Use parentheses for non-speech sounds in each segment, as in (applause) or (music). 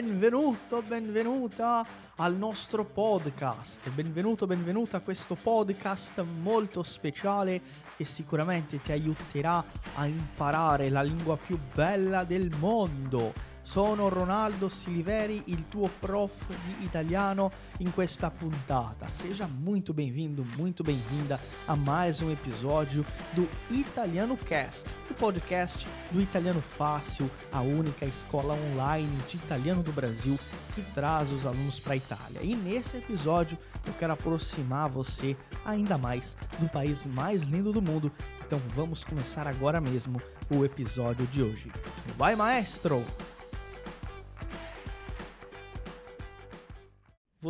Benvenuto, benvenuta al nostro podcast. Benvenuto, benvenuta a questo podcast molto speciale che sicuramente ti aiuterà a imparare la lingua più bella del mondo. Sono Ronaldo Siliveri, il tuo prof di italiano in questa puntata. Seja muito bem-vindo, muito bem-vinda a mais um episódio do Italiano Cast, o podcast do Italiano Fácil, a única escola online de italiano do Brasil que traz os alunos para a Itália. E nesse episódio eu quero aproximar você ainda mais do país mais lindo do mundo. Então vamos começar agora mesmo o episódio de hoje. Vai, maestro!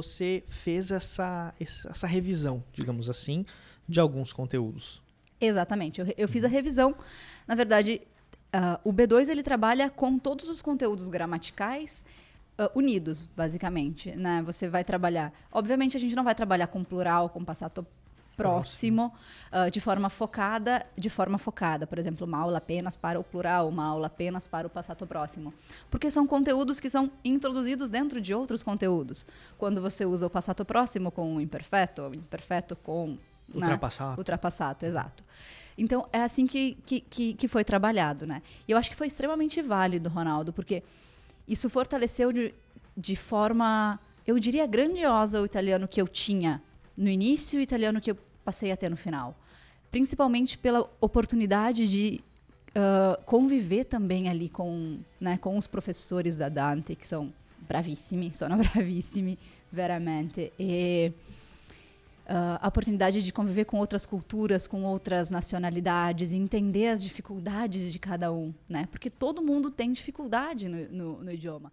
Você fez essa, essa revisão, digamos assim, de alguns conteúdos. Exatamente. Eu, eu fiz a revisão. Na verdade, uh, o B2 ele trabalha com todos os conteúdos gramaticais uh, unidos, basicamente. Né? Você vai trabalhar. Obviamente, a gente não vai trabalhar com plural, com passato próximo, uh, de forma focada, de forma focada, por exemplo, uma aula apenas para o plural, uma aula apenas para o passato próximo, porque são conteúdos que são introduzidos dentro de outros conteúdos. Quando você usa o passato próximo com o imperfeito, o imperfeito com ultrapassado, né? ultrapassado, exato. Então é assim que, que, que, que foi trabalhado, né? E eu acho que foi extremamente válido, Ronaldo, porque isso fortaleceu de, de forma, eu diria, grandiosa o italiano que eu tinha no início e o italiano que eu passei a ter no final. Principalmente pela oportunidade de uh, conviver também ali com, né, com os professores da Dante, que são bravissimi, (laughs) sono bravissimi, veramente. E uh, a oportunidade de conviver com outras culturas, com outras nacionalidades, entender as dificuldades de cada um, né? Porque todo mundo tem dificuldade no, no, no idioma.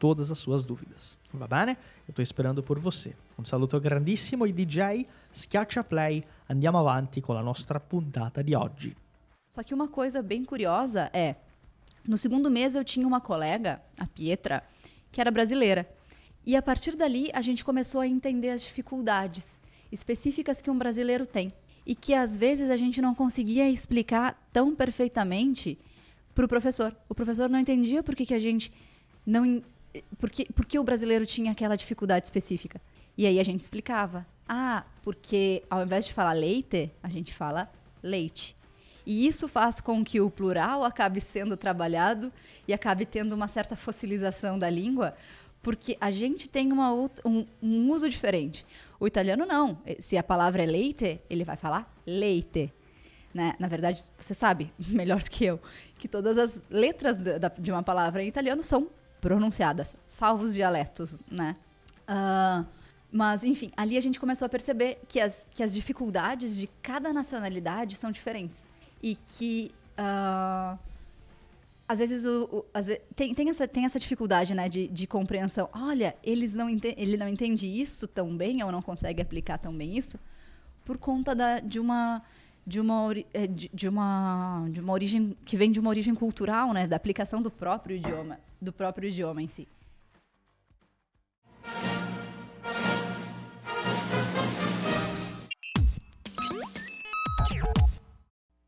todas as suas dúvidas. Va bene? Eu estou esperando por você. Um saluto grandissimo e DJ, schiaccia play, andiamo avanti con la nostra puntata di oggi. Só que uma coisa bem curiosa é, no segundo mês eu tinha uma colega, a Pietra, que era brasileira. E a partir dali a gente começou a entender as dificuldades específicas que um brasileiro tem e que às vezes a gente não conseguia explicar tão perfeitamente para o professor. O professor não entendia por que, que a gente não porque, porque o brasileiro tinha aquela dificuldade específica. E aí a gente explicava. Ah, porque ao invés de falar leite, a gente fala leite. E isso faz com que o plural acabe sendo trabalhado e acabe tendo uma certa fossilização da língua, porque a gente tem uma um, um uso diferente. O italiano não. Se a palavra é leite, ele vai falar leite. Né? Na verdade, você sabe (laughs) melhor do que eu que todas as letras de uma palavra em italiano são pronunciadas, salvo os dialetos, né? Uh, mas, enfim, ali a gente começou a perceber que as, que as dificuldades de cada nacionalidade são diferentes. E que, uh, às vezes, o, o às tem, tem, essa, tem essa dificuldade né, de, de compreensão. Olha, eles não ele não entende isso tão bem, ou não consegue aplicar tão bem isso, por conta da, de uma de uma, eh, de, de, uma, de uma origem que vem de uma origem cultural, né, da aplicação do próprio idioma, do próprio idioma em si.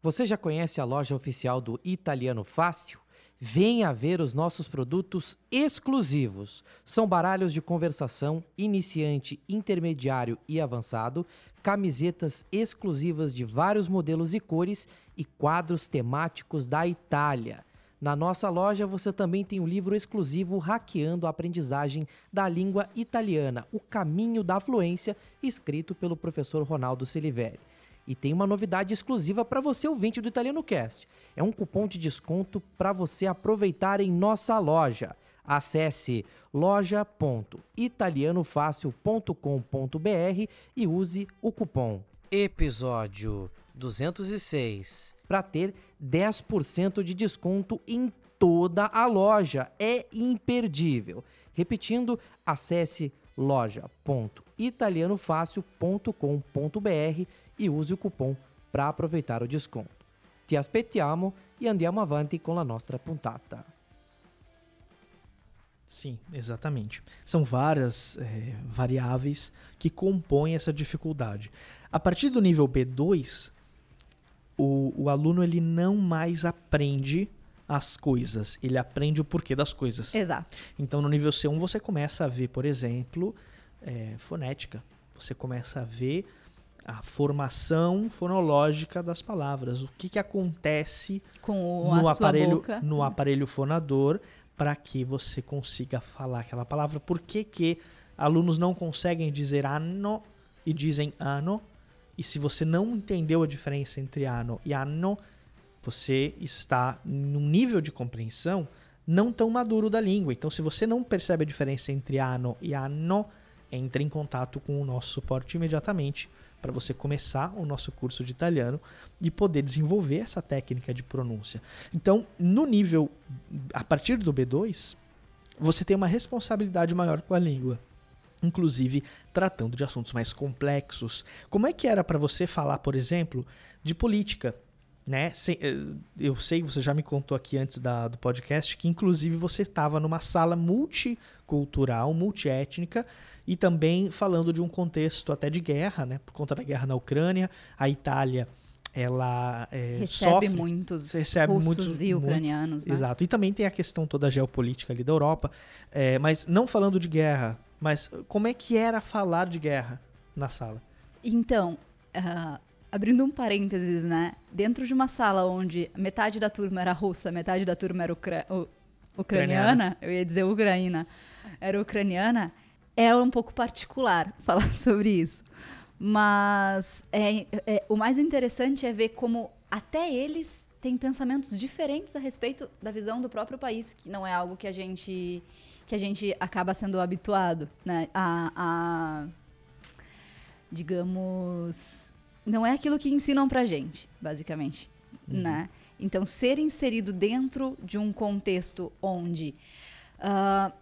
Você já conhece a loja oficial do Italiano Fácil? Venha ver os nossos produtos exclusivos. São baralhos de conversação, iniciante, intermediário e avançado, camisetas exclusivas de vários modelos e cores e quadros temáticos da Itália. Na nossa loja você também tem o livro exclusivo Hackeando a Aprendizagem da Língua Italiana, O Caminho da Fluência, escrito pelo professor Ronaldo Siliveri. E tem uma novidade exclusiva para você ouvinte do Italiano Cast. É um cupom de desconto para você aproveitar em nossa loja. Acesse loja.italianofácil.com.br e use o cupom episódio 206 para ter 10% de desconto em toda a loja. É imperdível. Repetindo, acesse loja.italianofácil.com.br e use o cupom para aproveitar o desconto. Ti aspettiamo e andiamo avanti com a nossa puntata. Sim, exatamente. São várias é, variáveis que compõem essa dificuldade. A partir do nível B2, o, o aluno ele não mais aprende as coisas, ele aprende o porquê das coisas. Exato. Então, no nível C1, você começa a ver, por exemplo, é, fonética. Você começa a ver a formação fonológica das palavras. O que, que acontece Com no a sua aparelho, boca. no aparelho fonador para que você consiga falar aquela palavra. Por que, que alunos não conseguem dizer ano e dizem ano? E se você não entendeu a diferença entre ano e ano, você está num nível de compreensão não tão maduro da língua. Então, se você não percebe a diferença entre ano e ano, entre em contato com o nosso suporte imediatamente para você começar o nosso curso de italiano e poder desenvolver essa técnica de pronúncia. Então, no nível a partir do B2, você tem uma responsabilidade maior com a língua, inclusive tratando de assuntos mais complexos. Como é que era para você falar, por exemplo, de política? Né? Eh, Eu sei, você já me contou aqui antes da- do podcast que, inclusive, você estava numa sala multicultural, multiétnica, e também falando de um contexto até de guerra, né? Por conta da guerra na Ucrânia, a Itália ela eh, Recebe sofre muitos recebe russos muitos- e ucranianos, né? Exato. E também tem a questão toda geopolítica ali da Europa. É, mas não falando de guerra, mas como é que era falar de guerra na sala? Então, ah, abrindo um parênteses, né? Dentro de uma sala onde metade da turma era russa, metade da turma era ucra- u- ucraniana, eu ia dizer ucraína, era ucraniana, é um pouco particular (laughs) falar sobre isso. Mas é, é- o mais interessante é ver como até eles têm pensamentos diferentes a respeito da visão do próprio país, que não é algo que a gente que a gente acaba sendo habituado, né? A, a digamos, não é aquilo que ensinam pra gente, basicamente, né? Então, ser inserido dentro de um contexto onde ah,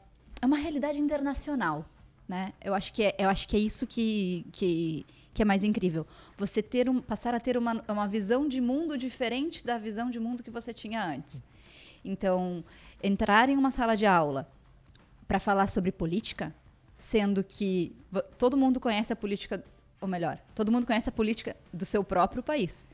é uma realidade internacional, né? Eu acho que é, eu acho que é isso que, que, que é mais incrível. Você ter um, passar a ter uma, uma visão de mundo diferente da visão de mundo que você tinha antes. Então, entrar em uma sala de aula para falar sobre política, sendo que todo mundo conhece a política, ou melhor, todo mundo conhece a política do seu próprio país.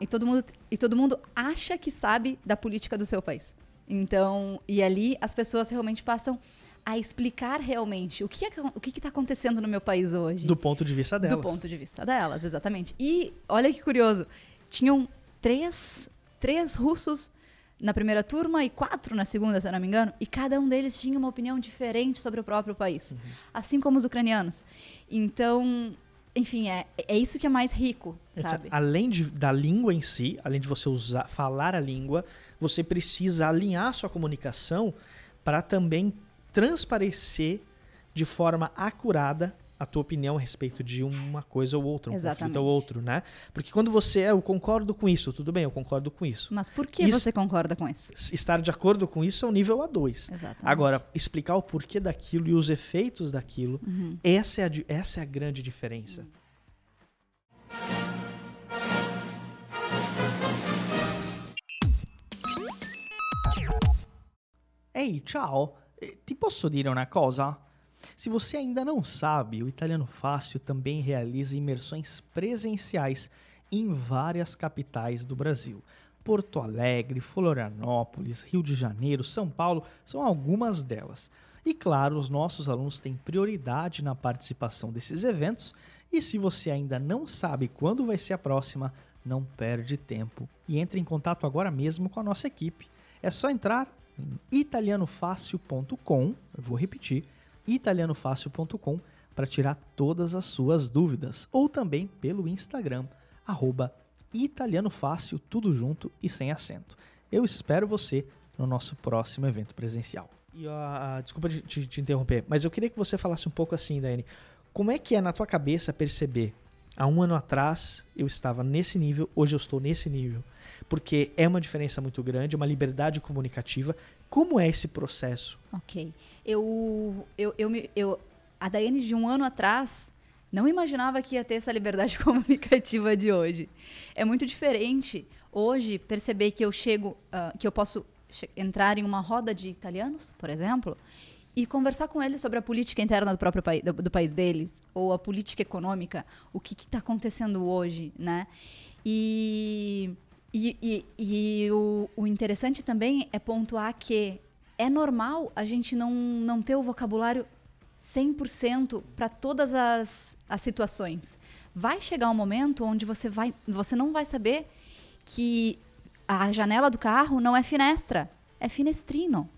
E, todo mundo, e todo mundo acha que sabe da política do seu país. Então, e ali as pessoas realmente passam a explicar realmente o que é, o que está acontecendo no meu país hoje. Do ponto de vista delas. Do ponto de vista delas, exatamente. E olha que curioso, tinham três, três russos na primeira turma e quatro na segunda, se eu não me engano, e cada um deles tinha uma opinião diferente sobre o próprio país, assim como os ucranianos. Então, enfim, é, é isso que é mais rico, sabe? Além de- da língua em si, além de você usar, falar a língua, você precisa alinhar sua comunicação para também transparecer de forma acurada a tua opinião a respeito de uma coisa ou outra, um conflito Exatamente. ou outro, né? Porque quando você é, eu concordo com isso, tudo bem, eu concordo com isso. Mas por que Isso- você concorda com isso? Estar de acordo com isso é o nível A2. Exatamente. Agora, explicar o porquê daquilo e os efeitos daquilo, Uhum. essa, é a, essa é a grande diferença. Ehi, ciao! Eh, Ti posso dire una cosa? Se você ainda não sabe, o Italiano Fácil também realiza imersões presenciais em várias capitais do Brasil. Porto Alegre, Florianópolis, Rio de Janeiro, São Paulo são algumas delas. E claro, os nossos alunos têm prioridade na participação desses eventos. E se você ainda não sabe quando vai ser a próxima, não perde tempo e entre em contato agora mesmo com a nossa equipe. É só entrar em italianofácil.com, eu vou repetir, italianofácil.com para tirar todas as suas dúvidas, ou também pelo Instagram, arroba italianofácil, tudo junto e sem acento. Eu espero você no nosso próximo evento presencial. E desculpa te, te, interromper, mas eu queria que você falasse um pouco assim, Dani. Como é que é na tua cabeça perceber? Há um ano atrás eu estava nesse nível, hoje eu estou nesse nível. Porque é uma diferença muito grande, uma liberdade comunicativa. Como é esse processo? Ok. Eu, eu, eu, eu, a Daiane de um ano atrás não imaginava que ia ter essa liberdade (laughs) comunicativa de hoje. É muito diferente hoje perceber que eu chego, uh, que eu posso entrar em uma roda de italianos, por exemplo, e conversar com eles sobre a política interna do próprio país, do, do país deles, ou a política econômica, o que está acontecendo hoje, né? E, e, e, e o, o, interessante também é pontuar que é normal a gente não, não ter o vocabulário 100% para todas as, as situações. Vai chegar um momento onde você, vai, você não vai saber que a janela do carro não é finestra, é finestrino.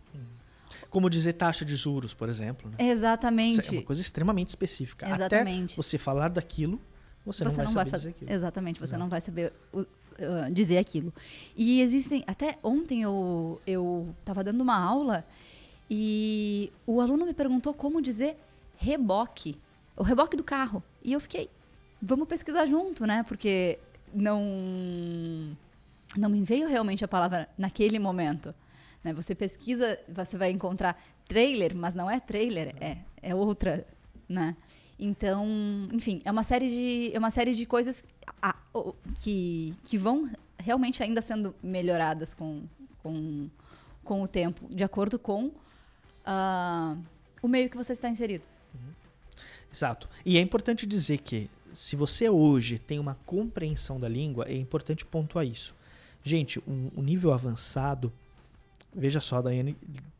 Como dizer taxa de juros, por exemplo. Né? Exatamente. Isso é uma coisa extremamente específica. Exatamente. Até você falar daquilo, você, você não vai não vai dizer aquilo. Exatamente, você não, não vai saber uh, dizer aquilo. E existem. Até ontem eu estava dando uma aula e o aluno me perguntou como dizer reboque, o reboque do carro. E eu fiquei, vamos pesquisar junto, né? Porque não não me veio realmente a palavra naquele momento. Né? Você pesquisa, você vai encontrar trailer, mas não é trailer, é, é outra, né? Então, enfim, é uma série de, é uma série de coisas que, que vão realmente ainda sendo melhoradas com, com, com o tempo, de acordo com uh, o meio que você está inserido. Uhum. Exato. E é importante dizer que se você hoje tem uma compreensão da língua, é importante pontuar isso. Gente, um, um nível avançado, veja só, Daiane,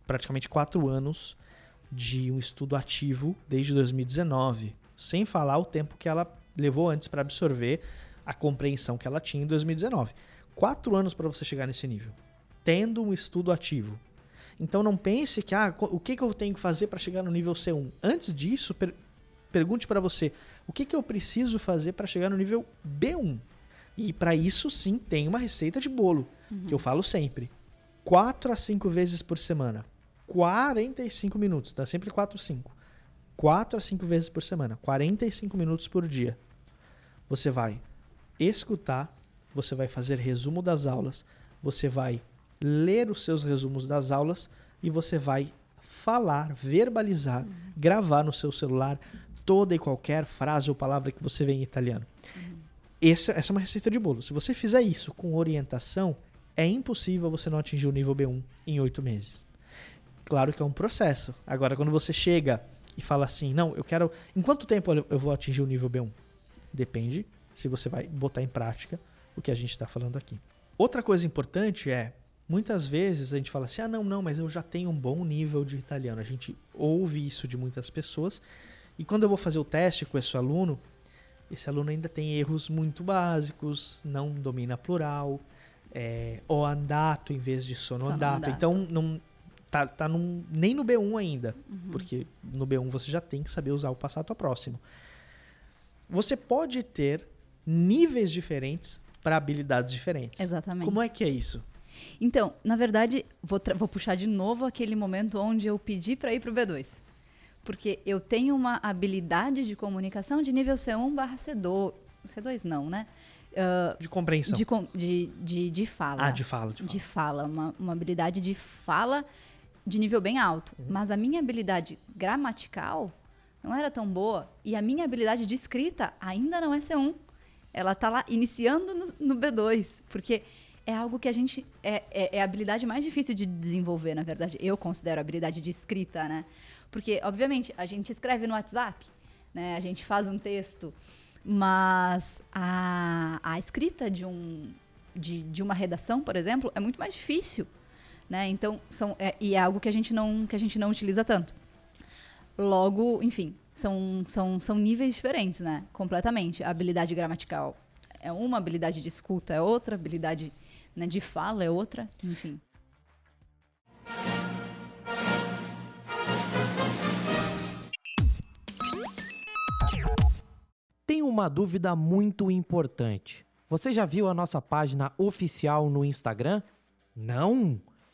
praticamente quatro anos de um estudo ativo desde 2019, sem falar o tempo que ela levou antes para absorver a compreensão que ela tinha em 2019. Quatro anos para você chegar nesse nível, tendo um estudo ativo. Então não pense que ah, o que, que eu tenho que fazer para chegar no nível C1. Antes disso, per pergunte para você o que, que eu preciso fazer para chegar no nível B1. E para isso, sim, tem uma receita de bolo, uhum. que eu falo sempre. 4 a 5 vezes por semana. 45 minutos, dá sempre 4 ou 5. 4 a 5 vezes por semana, 45 minutos por dia. Você vai escutar, você vai fazer resumo das aulas, você vai ler os seus resumos das aulas e você vai falar, verbalizar, uhum. gravar no seu celular toda e qualquer frase ou palavra que você vê em italiano. Uhum. Essa, essa é uma receita de bolo. Se você fizer isso com orientação, é impossível você não atingir o nível B1 em oito meses. Claro que é um processo. Agora, quando você chega e fala assim, não, eu quero. Em quanto tempo eu vou atingir o nível B1? Depende se você vai botar em prática o que a gente está falando aqui. Outra coisa importante é, muitas vezes a gente fala assim, ah, não, não, mas eu já tenho um bom nível de italiano. A gente ouve isso de muitas pessoas. E quando eu vou fazer o teste com esse aluno, esse aluno ainda tem erros muito básicos, não domina plural, é, o andato em vez de sonoandato. Então, não tá, tá num, nem no B1 ainda, uhum. porque no B1 você já tem que saber usar o passato próximo. Você pode ter níveis diferentes para habilidades diferentes. Exatamente. Como é que é isso? Então, na verdade, vou, vou puxar de novo aquele momento onde eu pedi para ir para o B2 porque eu tenho uma habilidade de comunicação de nível C1 barra C2. C2 não, né? Uh, de compreensão. De, de, de, de, fala. Ah, de fala. De fala, de fala uma, uma habilidade de fala de nível bem alto. Uhum. Mas a minha habilidade gramatical não era tão boa. E a minha habilidade de escrita ainda não é C1. Ela está lá iniciando no, no, B2. Porque é algo que a gente. É, é, é a habilidade mais difícil de desenvolver, na verdade. Eu considero a habilidade de escrita, né? Porque, obviamente, a gente escreve no WhatsApp, né? A gente faz um texto, mas a, a escrita de um de, de uma redação, por exemplo, é muito mais difícil. Né? Então, são, é, e é algo que a gente não, que a gente não utiliza tanto. Logo, enfim, são, são, são níveis diferentes, né? Completamente. A habilidade gramatical é uma, habilidade de escuta é outra, habilidade né, de fala é outra, enfim. Tem uma dúvida muito importante. Você já viu a nossa página oficial no Instagram? Não?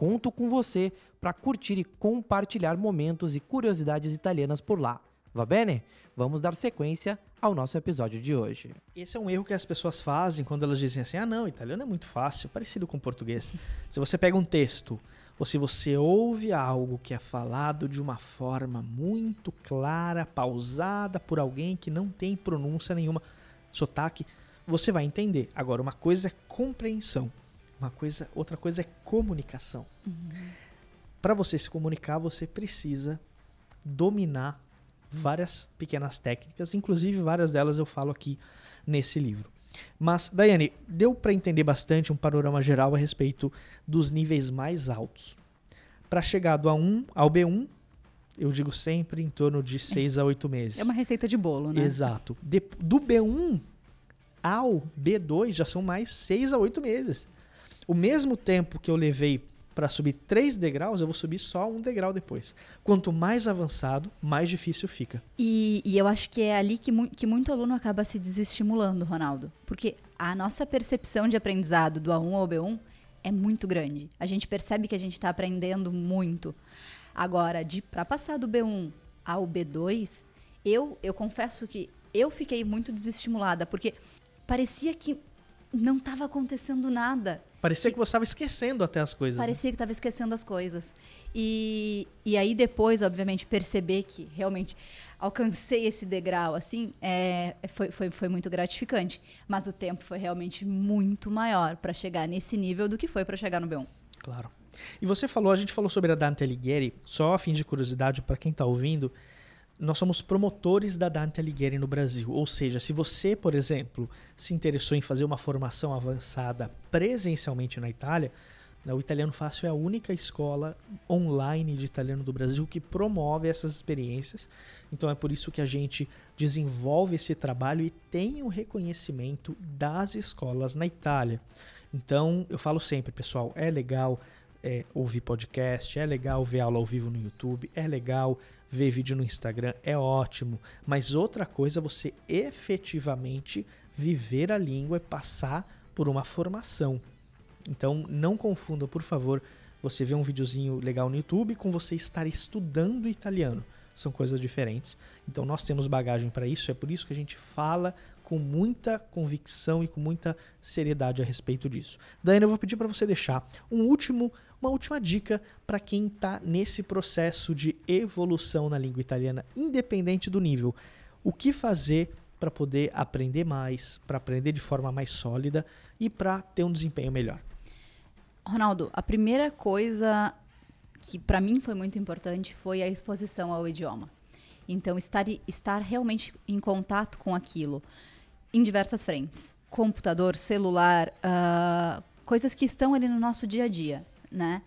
Conto com você para curtir e compartilhar momentos e curiosidades italianas por lá. Va bene? Vamos dar sequência ao nosso episódio de hoje. Esse é um erro que as pessoas fazem quando elas dizem assim: ah, não, italiano é muito fácil, parecido com português. Se você pega um texto, ou se você ouve algo que é falado de uma forma muito clara, pausada por alguém que não tem pronúncia nenhuma, sotaque, você vai entender. Agora, uma coisa é compreensão, uma coisa, outra coisa é comunicação. Uhum. Para você se comunicar, você precisa dominar várias pequenas técnicas, inclusive várias delas eu falo aqui nesse livro. Mas, Daiane, deu para entender bastante um panorama geral a respeito dos níveis mais altos. Para chegar do A1 ao B1, eu digo sempre em torno de 6 a 8 meses. É uma receita de bolo, né? Exato. De, do B1 ao B2 já são mais 6 a 8 meses. O mesmo tempo que eu levei para subir três degraus, eu vou subir só um degrau depois. Quanto mais avançado, mais difícil fica. E, e eu acho que é ali que, mu que muito aluno acaba se desestimulando, Ronaldo. Porque a nossa percepção de aprendizado do A1 ao B1 é muito grande. A gente percebe que a gente está aprendendo muito. Agora, para passar do B1 ao B2, eu, eu confesso que eu fiquei muito desestimulada, porque parecia que não estava acontecendo nada. Parecia que, você estava esquecendo até as coisas. Né? Parecia né? que estava esquecendo as coisas. E, e aí depois, obviamente, perceber que realmente alcancei esse degrau, assim, é, foi, foi, foi muito gratificante. Mas o tempo foi realmente muito maior para chegar nesse nível do que foi para chegar no B1. Claro. E você falou, a gente falou sobre a Dante Alighieri, só a fim de curiosidade para quem está ouvindo, nós somos promotores da Dante Alighieri no Brasil. Ou seja, se você, por exemplo, se interessou em fazer uma formação avançada presencialmente na Itália, né, o Italiano Fácil é a única escola online de italiano do Brasil que promove essas experiências. Então é por isso que a gente desenvolve esse trabalho e tem o reconhecimento das escolas na Itália. Então eu falo sempre, pessoal, é legal é, ouvir podcast, é legal ver aula ao vivo no YouTube, é legal ver vídeo no Instagram, é ótimo. Mas outra coisa é você efetivamente viver a língua e passar por uma formação. Então não confunda, por favor, você ver um videozinho legal no YouTube com você estar estudando italiano. São coisas diferentes. Então nós temos bagagem para isso, é por isso que a gente fala com muita convicção e com muita seriedade a respeito disso. Daiane, eu vou pedir para você deixar um último, uma última dica para quem está nesse processo de evolução na língua italiana, independente do nível. O que fazer para poder aprender mais, para aprender de forma mais sólida e para ter um desempenho melhor? Ronaldo, a primeira coisa que para mim foi muito importante foi a exposição ao idioma. Então, estar, estar realmente em contato com aquilo em diversas frentes. Computador, celular, uh, coisas que estão ali no nosso dia a dia, né?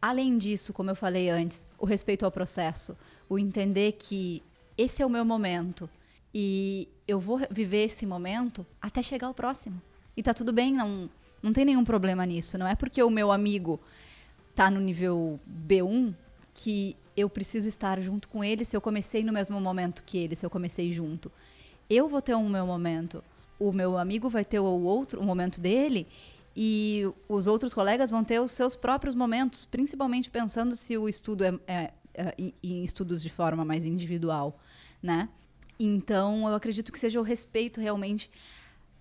Além disso, como eu falei antes, o respeito ao processo, o entender que esse é o meu momento e eu vou viver esse momento até chegar ao próximo. E tá tudo bem, não, não tem nenhum problema nisso. Não é porque o meu amigo tá no nível B1 que eu preciso estar junto com ele se eu comecei no mesmo momento que ele, se eu comecei junto eu vou ter um meu momento, o meu amigo vai ter o outro, o momento dele, e os outros colegas vão ter os seus próprios momentos, principalmente pensando se o estudo é, é, é em estudos de forma mais individual, né? Então, eu acredito que seja o respeito realmente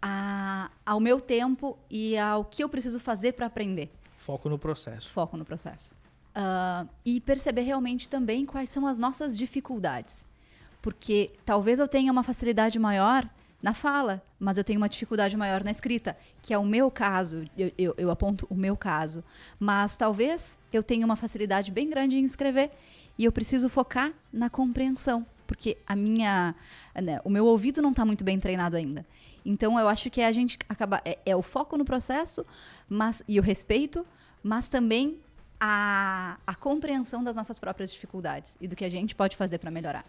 a, ao meu tempo e ao que eu preciso fazer para aprender. Foco no processo. Foco no processo. Uh, e perceber realmente também quais são as nossas dificuldades. Porque talvez eu tenha uma facilidade maior na fala, mas eu tenho uma dificuldade maior na escrita, que é o meu caso, eu, eu, eu, aponto o meu caso. Mas talvez eu tenha uma facilidade bem grande em escrever e eu preciso focar na compreensão, porque a minha, né, o meu ouvido não está muito bem treinado ainda. Então eu acho que a gente acaba é, é, o foco no processo, mas e o respeito, mas também a, a compreensão das nossas próprias dificuldades e do que a gente pode fazer para melhorar.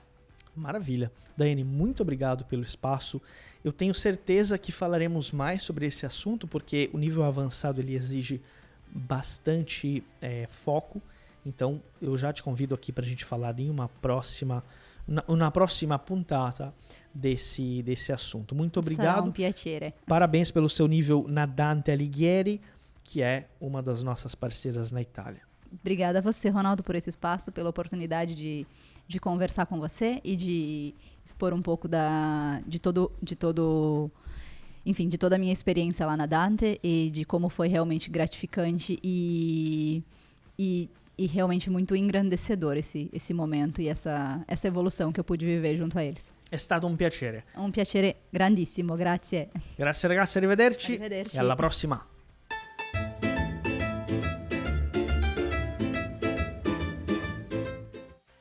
Maravilha. Daiane, muito obrigado pelo espaço. Eu tenho certeza que falaremos mais sobre esse assunto, porque o nível avançado ele exige bastante é, foco. Então, eu já te convido aqui para a gente falar em uma próxima, na, na próxima puntata desse, desse assunto. Muito obrigado. Um Parabéns pelo seu nível na Dante Alighieri, que é uma das nossas parceiras na Itália. Obrigada a você, Ronaldo, por esse espaço, pela oportunidade de de conversar com você e de expor um pouco da, de todo, de todo, enfim, de toda a minha experiência lá na Dante e de como foi realmente gratificante e, e, e realmente muito engrandecedor esse, esse momento e essa, essa evolução que eu pude viver junto a eles. È stato un piacere. Un piacere grandissimo, grazie. Grazie ragazzi, arrivederci. Arrivederci. E alla prossima.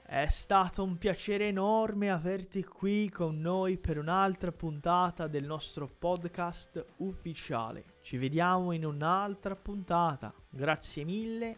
È stato un piacere enorme averti qui con noi per un'altra puntata del nostro podcast ufficiale. Ci vediamo in un'altra puntata. Grazie mille